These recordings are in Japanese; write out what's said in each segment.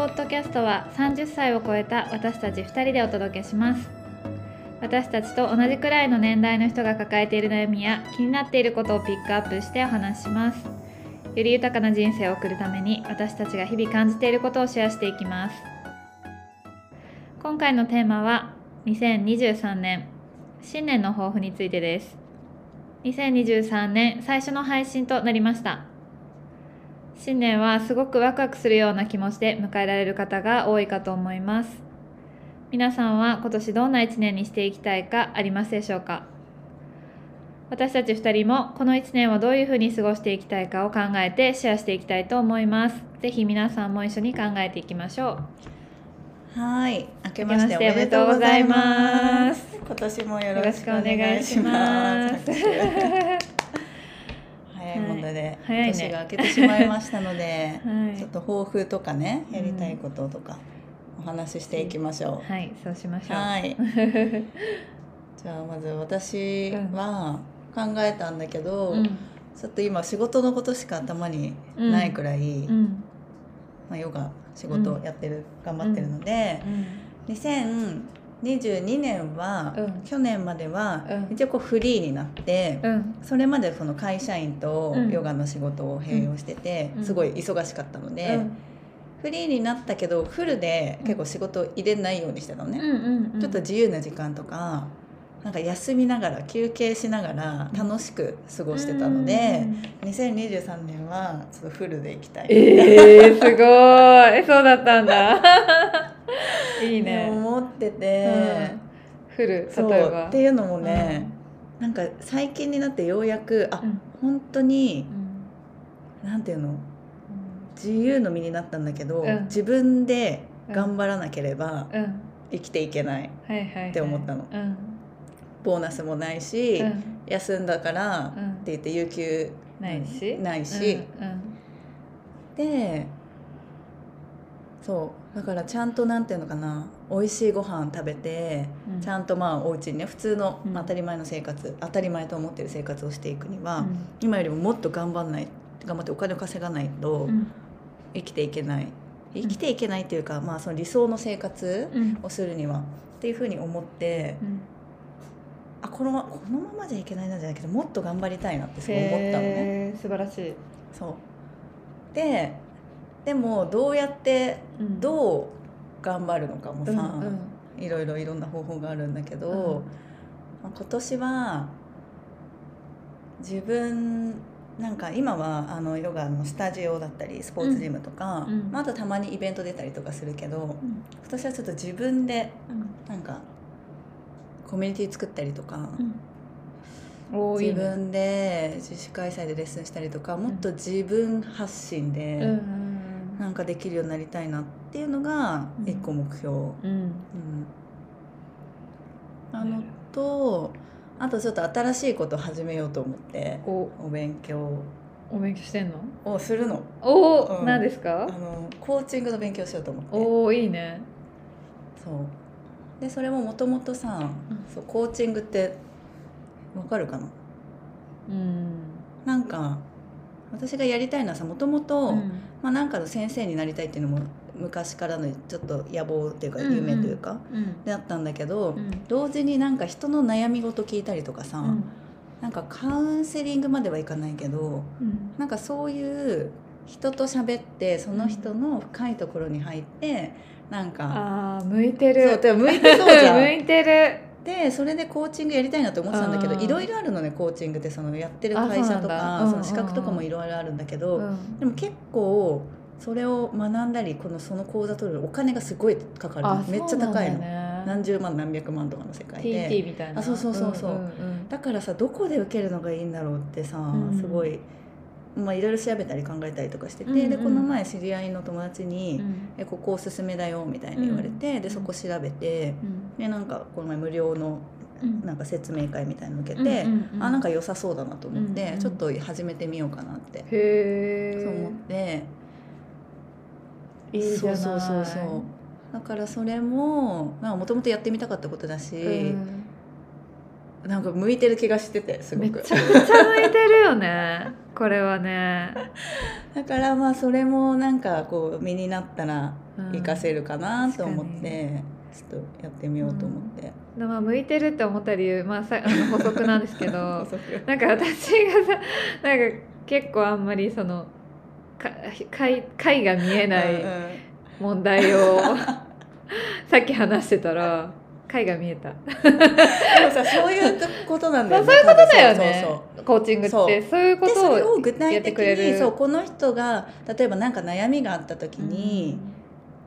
ポッドキャストは30歳を超えた私たち2人でお届けします。私たちと同じくらいの年代の人が抱えている悩みや気になっていることをピックアップしてお話しします。より豊かな人生を送るために私たちが日々感じていることをシェアしていきます。今回のテーマは2023年新年の抱負についてです。2023年最初の配信となりました。新年はすごくワクワクするような気持ちで迎えられる方が多いかと思います。皆さんは今年どんな1年にしていきたいかありますでしょうか？私たち2人もこの1年をどういうふうに過ごしていきたいかを考えてシェアしていきたいと思います。ぜひ皆さんも一緒に考えていきましょう。はい明けましておめでとうございます。今年もよろしくお願いします早い。もので、はい、年が明けてしまいましたので、はい、ちょっと抱負とかねやりたいこととか、お話ししていきましょう、はい。そうしましょう。はい。じゃあまず私は考えたんだけど、うん、ちょっと今仕事のことしか頭にないくらい、うん、まあ、ヨガ仕事やってる、頑張ってるので、うん、2022年は、去年までは、一応こうフリーになって、それまでその会社員とヨガの仕事を併用してて、すごい忙しかったので。フリーになったけどフルで結構仕事入れないようにしてたのね、ちょっと自由な時間とかなんか休みながら休憩しながら楽しく過ごしてたので、うん、2023年はちょっとフルでいきたい。えー、すごい。そうだったんだ いいね。思ってて、うん、フル例えば。っていうのもね、うん、なんか最近になってようやくあ、うん、本当に、うん、なんていうの？自由の身になったんだけど、自分で頑張らなければ生きていけないって思ったの。ボーナスもないし、うん、休んだからって言って有給ないし。ないし、うん。うん、でそうだからちゃんとなんていうのかな美味しいご飯食べて、うん、ちゃんとまあお家にね普通の、当たり前の生活当たり前と思ってる生活をしていくには、今よりももっと頑張んない頑張ってお金を稼がないと生きていけない、生きていけないっていうか、まあ、その理想の生活をするには、っていうふうに思って、あこのこのままじゃいけないなじゃないけどもっと頑張りたいなってすごい思ったのね。素晴らしい。そう。ででもどうやってどう頑張るのかもさ、うんうん、いろいろいろんな方法があるんだけど、うん、まあ、今年は自分なんか今はあのヨガのスタジオだったりスポーツジムとか、うん、まあ、あとたまにイベント出たりとかするけど、うん、今年はちょっと自分でなんかコミュニティ作ったりとか、うん、自分で自主開催でレッスンしたりとかもっと自分発信でなんかできるようになりたいなっていうのが一個目標。うん。あのとあとちょっと新しいこと始めようと思ってお。勉強。お勉強してんの？をするの。おお、うん、何ですか？あのコーチングの勉強しようと思って。おおいいね。そう。でそれももともとさ、うん、そうコーチングってわかるかな？うん。なんか私がやりたいのはさもともと何かの先生になりたいっていうのも昔からのちょっと野望っていうか夢というか、であったんだけど、うん、同時になんか人の悩み事聞いたりとかさ、うん、なんかカウンセリングまではいかないけど、うん、なんかそういう人と喋ってその人の深いところに入ってなんかあ向いてる。そう向いてそうじゃん。向いてるでそれでコーチングやりたいなって思ってたんだけどいろいろあるのねコーチングってそのやってる会社とかその資格とかもいろいろあるんだけど、でも結構それを学んだりこのその講座取るお金がすごいかかる。めっちゃ高いの、ね、何十万何百万とかの世界で。TT みたいな。あそうそうそうそう,、だからさどこで受けるのがいいんだろうってさ、すごい。まあ、いろいろ調べたり考えたりとかしてて、うんうん、でこの前知り合いの友達に「うん、えここおすすめだよ」みたいに言われて、うん、でそこ調べて、うん、でなんかこの前無料のなんか説明会みたいの受けて、うんうん、あなんか良さそうだなと思って、うんうん、ちょっと始めてみようかなってそう思って。いいそうそうそうそう。だからそれももともとやってみたかったことだし、なんか向いてる気がしててすごく。めちゃくちゃ向いてるよねこれはね。だからまあそれもなんかこう身になったら活かせるかなと思って、ちょっとやってみようと思って。うん、まあ向いてるって思った理由、まあ、さあの補足なんですけど なんか私がさなんか結構あんまりそのか解解が見えない問題を さっき話してたら解が見えた。でもさそういうことなんだよね そういうことだよね。コーチングってそう。いうことを具体的にそうこの人が例えば何か悩みがあった時に、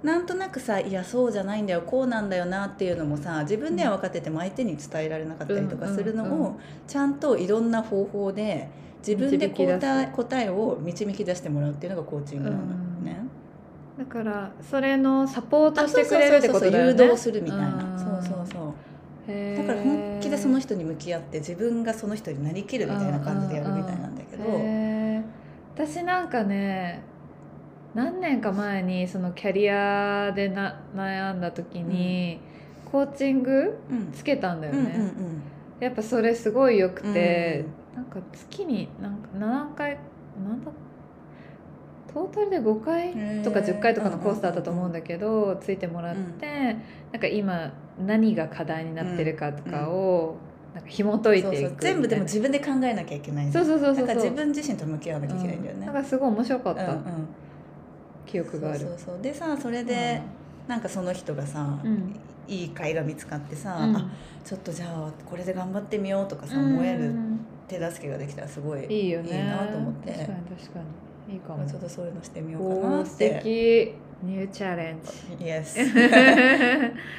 うん、なんとなくさいやそうじゃないんだよこうなんだよなっていうのもさ自分では分かってても相手に伝えられなかったりとかするのをちゃんといろんな方法で自分で答えを導き出してもらうっていうのがコーチングなのね。だからそれのサポートしてくれるってことだよね。誘導するみたいな。そうそうそう。だから本気でその人に向き合って自分がその人になりきるみたいな感じでやるみたいなんだけど。私なんかね何年か前にそのキャリアでな悩んだ時に、うん、コーチングつけたんだよね。やっぱそれすごいよくて、うん、なんか月になんか7回なんだトータルで5回とか10回とかのコースだったと思うんだけど、ついてもらって、なんか今何が課題になってるかとかを、なんか紐解いていく全部でも自分で考えなきゃいけないそうそうそうそう自分自身と向き合わなきゃいけないんだよね、なんかすごい面白かった、記憶がある。そうそうでさそれで、なんかその人がさ、いい会が見つかってさ、うん、あちょっとじゃあこれで頑張ってみようとかさ、思える手助けができたらすごいいいよね。いいなと思って。確かに確かにいいかも。ちょっとそういうのしてみようかなって。素敵。ニューチャレンジ。イエス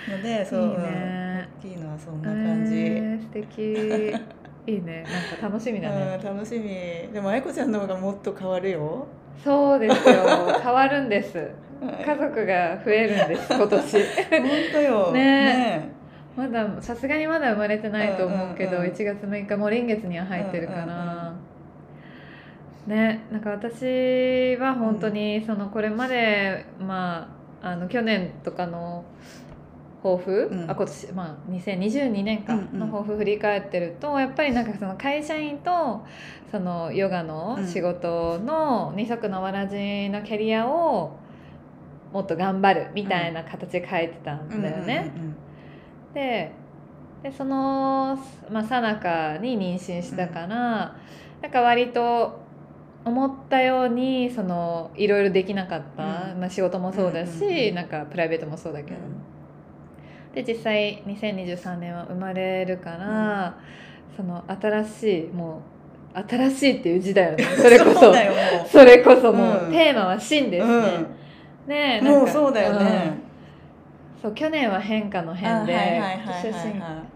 のでそういいね。大きいのはそんな感じ、えー、素敵。いいね。なんか楽しみだね、うん、楽しみ。でも愛子ちゃんの方がもっと変わるよ。そうですよ。変わるんです。家族が増えるんです 今年。本当よ。ね。ね。まださすがにまだ生まれてないと思うけど、うんうんうん、1月6日も臨月には入ってるから、うんうんうんねなんか私は本当にそのこれまで、まああの去年とかの抱負、うん、あ今年まあ2022年間の抱負振り返ってると、うんうん、やっぱりなんかその会社員とそのヨガの仕事の二足のわらじのキャリアをもっと頑張るみたいな形で書いてたんだよね。ででそのまあさなかに妊娠したから、うん、なんか割と思ったようにそのいろいろできなかった、うん、まあ、仕事もそうだし、うんうんうん、なんかプライベートもそうだけど、うん、で実際2023年は生まれるから、うん、その新しいもう新しいっていう字だよね。それこそ。それこそもう、テーマは真ですね、ねなんかもうそうだよね、そう去年は変化の変で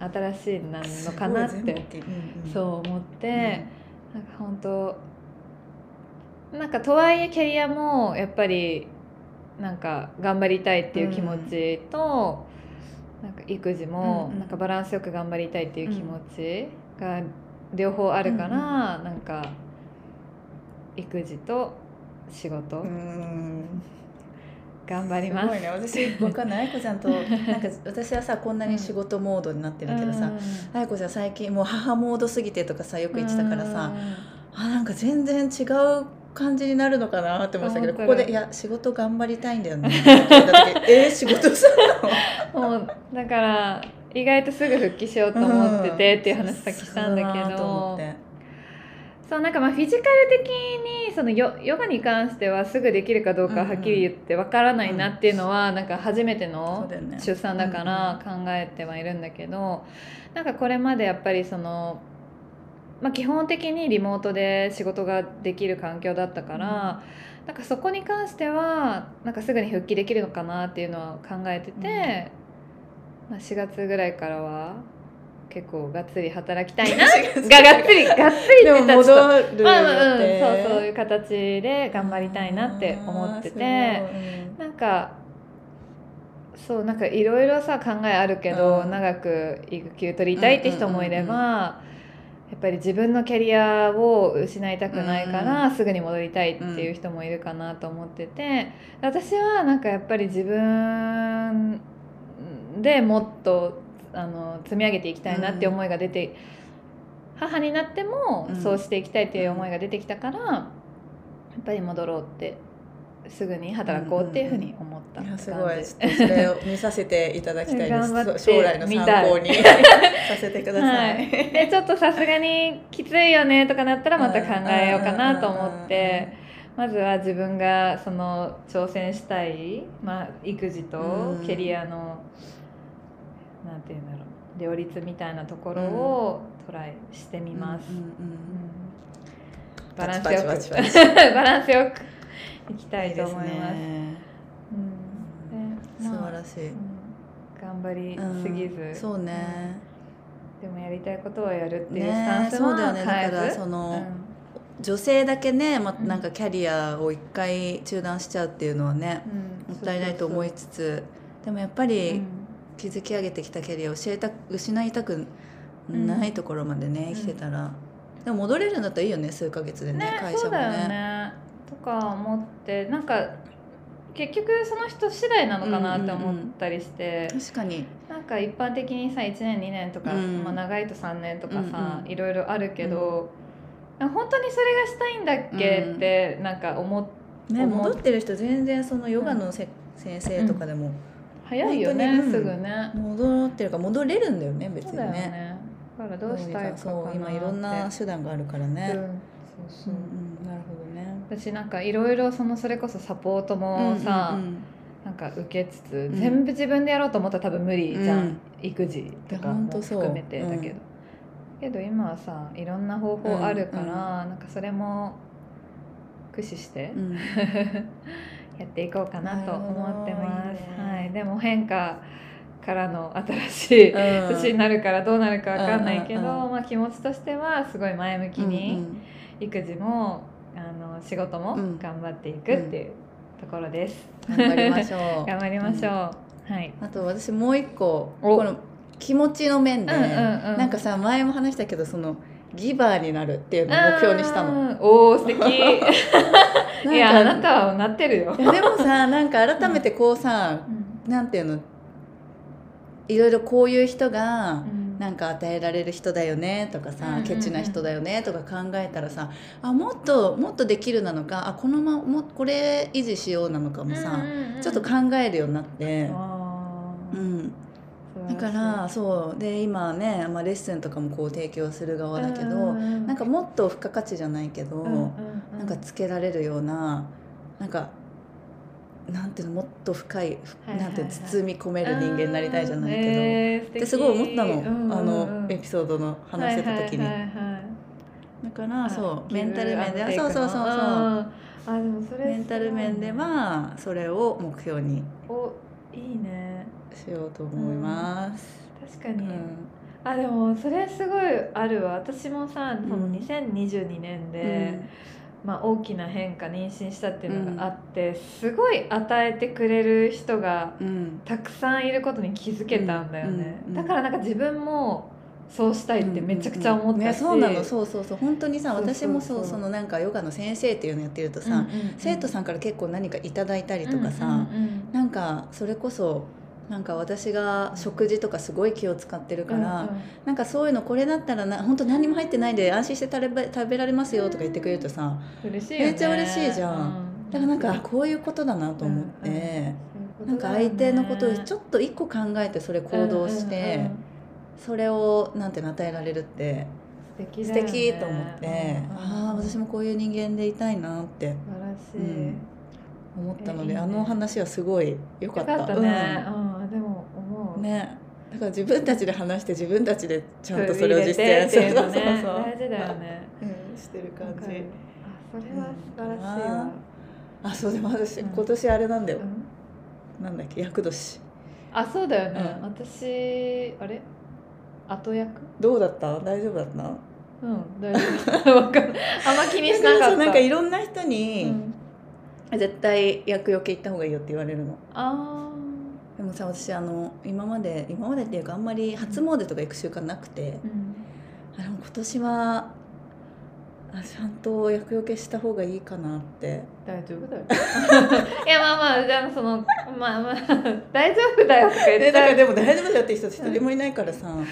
新しいなのかなって、そう思って、なんか本当なんかとはいえキャリアもやっぱりなんか頑張りたいっていう気持ちと、うん、なんか育児もなんかバランスよく頑張りたいっていう気持ちが両方あるから、うん、なんか育児と仕事、頑張ります。すごいね、私わかんない愛子ちゃんとなんか私はさこんなに仕事モードになってるけどさ、愛子ちゃん最近もう母モードすぎてとかさよく言ってたからさ、あなんか全然違う感じになるのかなって思ってたけどここで「いや仕事頑張りたいんだよね」えー、仕事する？のもうだから意外とすぐ復帰しようと思っててっていう話さっきしたんだけど、そうなんかまあフィジカル的にそのヨヨガに関してはすぐできるかどうかはっきり言ってわからないなっていうのは、なんか初めての出産だから考えてはいるんだけど、なんかこれまでやっぱりそのまあ、基本的にリモートで仕事ができる環境だったから、うん、なんかそこに関してはなんかすぐに復帰できるのかなっていうのは考えてて、うん、まあ、4月ぐらいからは結構がっつり働きたいな。ががっつりがっつりって言ったらちょっとまあ、うん、そうそういう形で頑張りたいなって思ってて、うん、なんかそうなんかいろいろさ考えあるけど、長く育休取りたいって人もいれば。やっぱり自分のキャリアを失いたくないからすぐに戻りたいっていう人もいるかなと思ってて私はなんかやっぱり自分でもっとあの積み上げていきたいなって思いが出て母になってもそうしていきたいという思いが出てきたから、やっぱり戻ろうってすぐに働こうっていうふうに思ったいやすごい。それを見させていただきたいです。将来の参考に。させてください、はい、でちょっとさすがにきついよねとかなったらまた考えようかなと思って。まずは自分がその挑戦したい、まあ、育児とキャリアの、うん、なんて言うんだろう両立みたいなところをトライしてみます。バランスよく。バ ランスよくいきたいと思います。いいね、うん、素晴らしい、うん、頑張りすぎず、うん、そうね、でもやりたいことはやるっていうスタンスは、ね、そうだよね。だからその、女性だけね、ま、なんかキャリアを一回中断しちゃうっていうのはね、もったいないと思いつつでもやっぱり築き上げてきたキャリアを教えた失いたくないところまでね、生きてたら、でも戻れるんだったらいいよね数ヶ月でね、ね、会社もね。とか思ってなんか結局その人次第なのかなって思ったりして、うんうんうん、確かに。なんか一般的にさ1年2年とか、うん、まあ、長いと3年とかさ、うんうん、いろいろあるけど、うん、本当にそれがしたいんだっけってなんか思って。ね、戻ってる人全然そのヨガのせ、先生とかでも、早いよね、すぐね。戻ってるか戻れるんだよね別にね。ね。だからどうしたいかそう今いろんな手段があるからね、そうそう、うん、私なんかいろいろそのそれこそサポートもさ、うんうんうん、なんか受けつつ、うん、全部自分でやろうと思ったら多分無理じゃん、うん、育児とかも含めてだけど、けど今はさいろんな方法あるから、うん、なんかそれも駆使して、やっていこうかなと思ってます。いいね、はい、でも変化からの新しい年になるからどうなるか分かんないけど、まあ、気持ちとしてはすごい前向きに育児もあの仕事も頑張っていくっていうところです。頑張りましょう。頑張りましょう。はい。あと私もう一個この気持ちの面で、うんうんうん、なんかさ前も話したけどそのギバーになるっていうのを目標にしたの。おお素敵。いやあなたはなってるよ。でもさなんか改めてこうさ、うん、なんていうのいろいろこういう人が、うんなんか与えられる人だよねとかさ、ケチな人だよねとか考えたらさあもっともっとできるなのかあこのままこれ維持しようなのかもさ、ちょっと考えるようになって。うん。だからそう。で今ね、まあ、レッスンとかもこう提供する側だけど、なんかもっと付加価値じゃないけど、なんかつけられるようななんかなんていうのもっと深い,、なんていう包み込める人間になりたいじゃないけど、えー、ですごい思ったの、うんあのエピソードの話してた時に、だからそうメンタル面でそうそうそうそう。あでもそれメンタル面ではそれを目標に。おいいね。しようと思います、確かに、うん、あでもそれすごいあるわ。私もさその2022年で、うんまあ、大きな変化妊娠したっていうのがあって、うん、すごい与えてくれる人がたくさんいることに気づけたんだよね、だからなんか自分もそうしたいってめちゃくちゃ思ったし、うんうんうん、そうなの。そうそうそう。本当にさ私もそうそのなんかヨガの先生っていうのやってるとさ、うんうんうん、生徒さんから結構何かいただいたりとかさ、うんうんうん、なんかそれこそなんか私が食事とかすごい気を使ってるから、うんうん、なんかそういうのこれだったらな本当何も入ってないで安心して食べ食べられますよとか言ってくれるとさ、嬉しい、ね、めっちゃ嬉しいじゃん、うん、だからなんかこういうことだなと思って、うんうん、なんか相手のことをちょっと一個考えてそれ行動して、うんうんうん、それをなんて与えられるって素敵,、素敵と思って、ああ私もこういう人間でいたいなって素晴らしい、思ったので、ね、あの話はすごい良かった。よかったね、うん、ね。だから自分たちで話して自分たちでちゃんとそれを実践。するの、ね、大事だよね、うん、してる感じ。あそれは素晴らしいわ、うん、あそうでも私、今年あれなんだよ、うん、なんだっけ厄年。あそうだよね、私あれ？後役？どうだった？大丈夫だった？うん大丈夫。あんま気にしなかった。なんかいろんな人に、絶対厄除け行った方がいいよって言われるの。あでもさ私あの今まで今までっていうかあんまり初詣とか行く習慣なくて、うん、あでも今年はあちゃんと厄除けした方がいいかなって。大丈夫だよ。いやまあまあじゃあそのまあまあ大丈夫だよとか言って。だからでも大丈夫だよって人一人もいないからさ、もう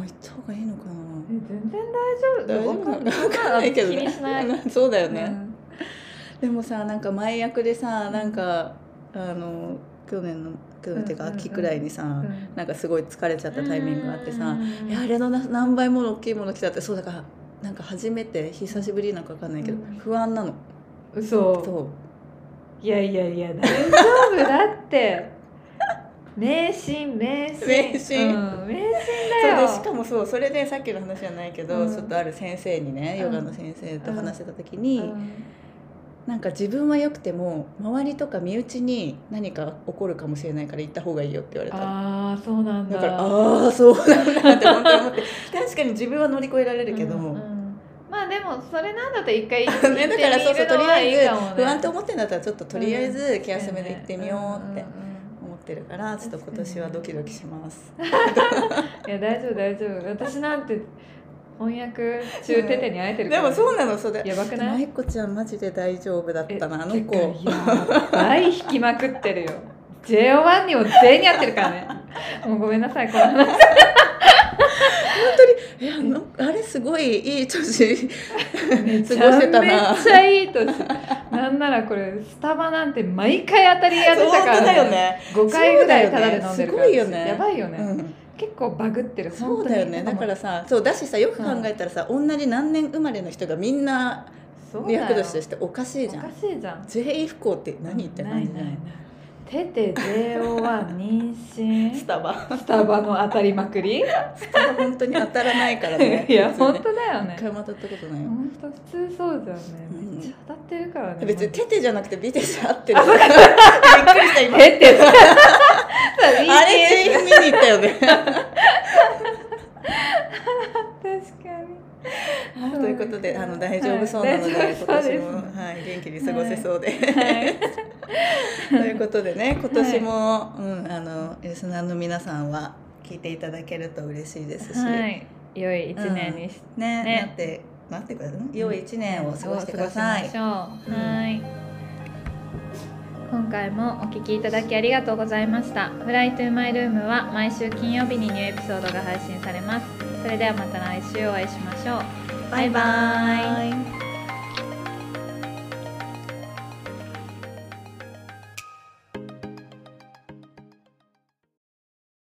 行った方がいいのかな。全然大大丈夫なのか分かんない。けど、ね、そうだよね、うん、でもさなんか前役でさなんかあの去年の去年っていうか秋くらいにさ、うんうん、なんかすごい疲れちゃったタイミングがあってさ、うん、あれの何倍もの大きいもの来たってそうだからなんか初めて久しぶりなんか分かんないけど、不安なの。嘘。そう。いやいやいや大丈夫？だって。迷信迷信。迷信、うん、迷信だよ。しかもそうそれでさっきの話じゃないけど、うん、ちょっとある先生にねヨガの先生と話してた時に、うん、なんか自分はよくても周りとか身内に何か起こるかもしれないから行った方がいいよって言われた。ああそうなんだ。だからああそうなんだって本当に思って。確かに自分は乗り越えられるけども、うんまあでもそれなんだと一回行ってみるのはいいかも、ね、だからそうそうとりあえず不安と思ってんだったらちょっととりあえず気休めで行ってみようって思ってるからちょっと今年はドキドキします。いや大丈夫大丈夫。私なんて翻訳中テテに会えてるでもそうなのそれ。やばくない？舞子ちゃんマジで大丈夫だったなあの子。やばい引きまくってるよ。JO1 にも全員に会ってるからね。もうごめんなさいこの話。当にいやのあれすごいいい年 過ごせたな。めっちゃいい年。なんならこれスタバなんて毎回当たりやってたから、ね、だよね。5回ぐらいタダで飲んでるから、ね、すごいよね。やばいよね、うん結構バグってる。そうだよね。だからさそうだしさよく考えたらさ、うん、同じ何年生まれの人がみんな役年としておかしいじゃん。おかしいじゃん。全員不幸って何言ってないないないテテ JO1 妊娠 スタバ。スタバの当たりまくり？スタバ本当に当たらないからね。いや本当だよね。一回も当たったことないよ。本当普通そうだよね、めっちゃ当たってるからね。別にテテじゃなくてビテじゃ合ってる。びっくりした今。テテあれ全員見に行ったよね。確かに。ということであの大丈夫そうなので、はい、今年も、はい、元気に過ごせそうで、はい。ということでね今年も、はい、うん、あのリスナーの皆さんは聞いていただけると嬉しいですし、はい、良い一年にし、うん、ねね。なってなってください良い一年を過ごしてください。はい今回もお聞きいただきありがとうございました。フライトゥーマイルームは毎週金曜日にニューエピソードが配信されます。それではまた来週お会いしましょう。バイバイ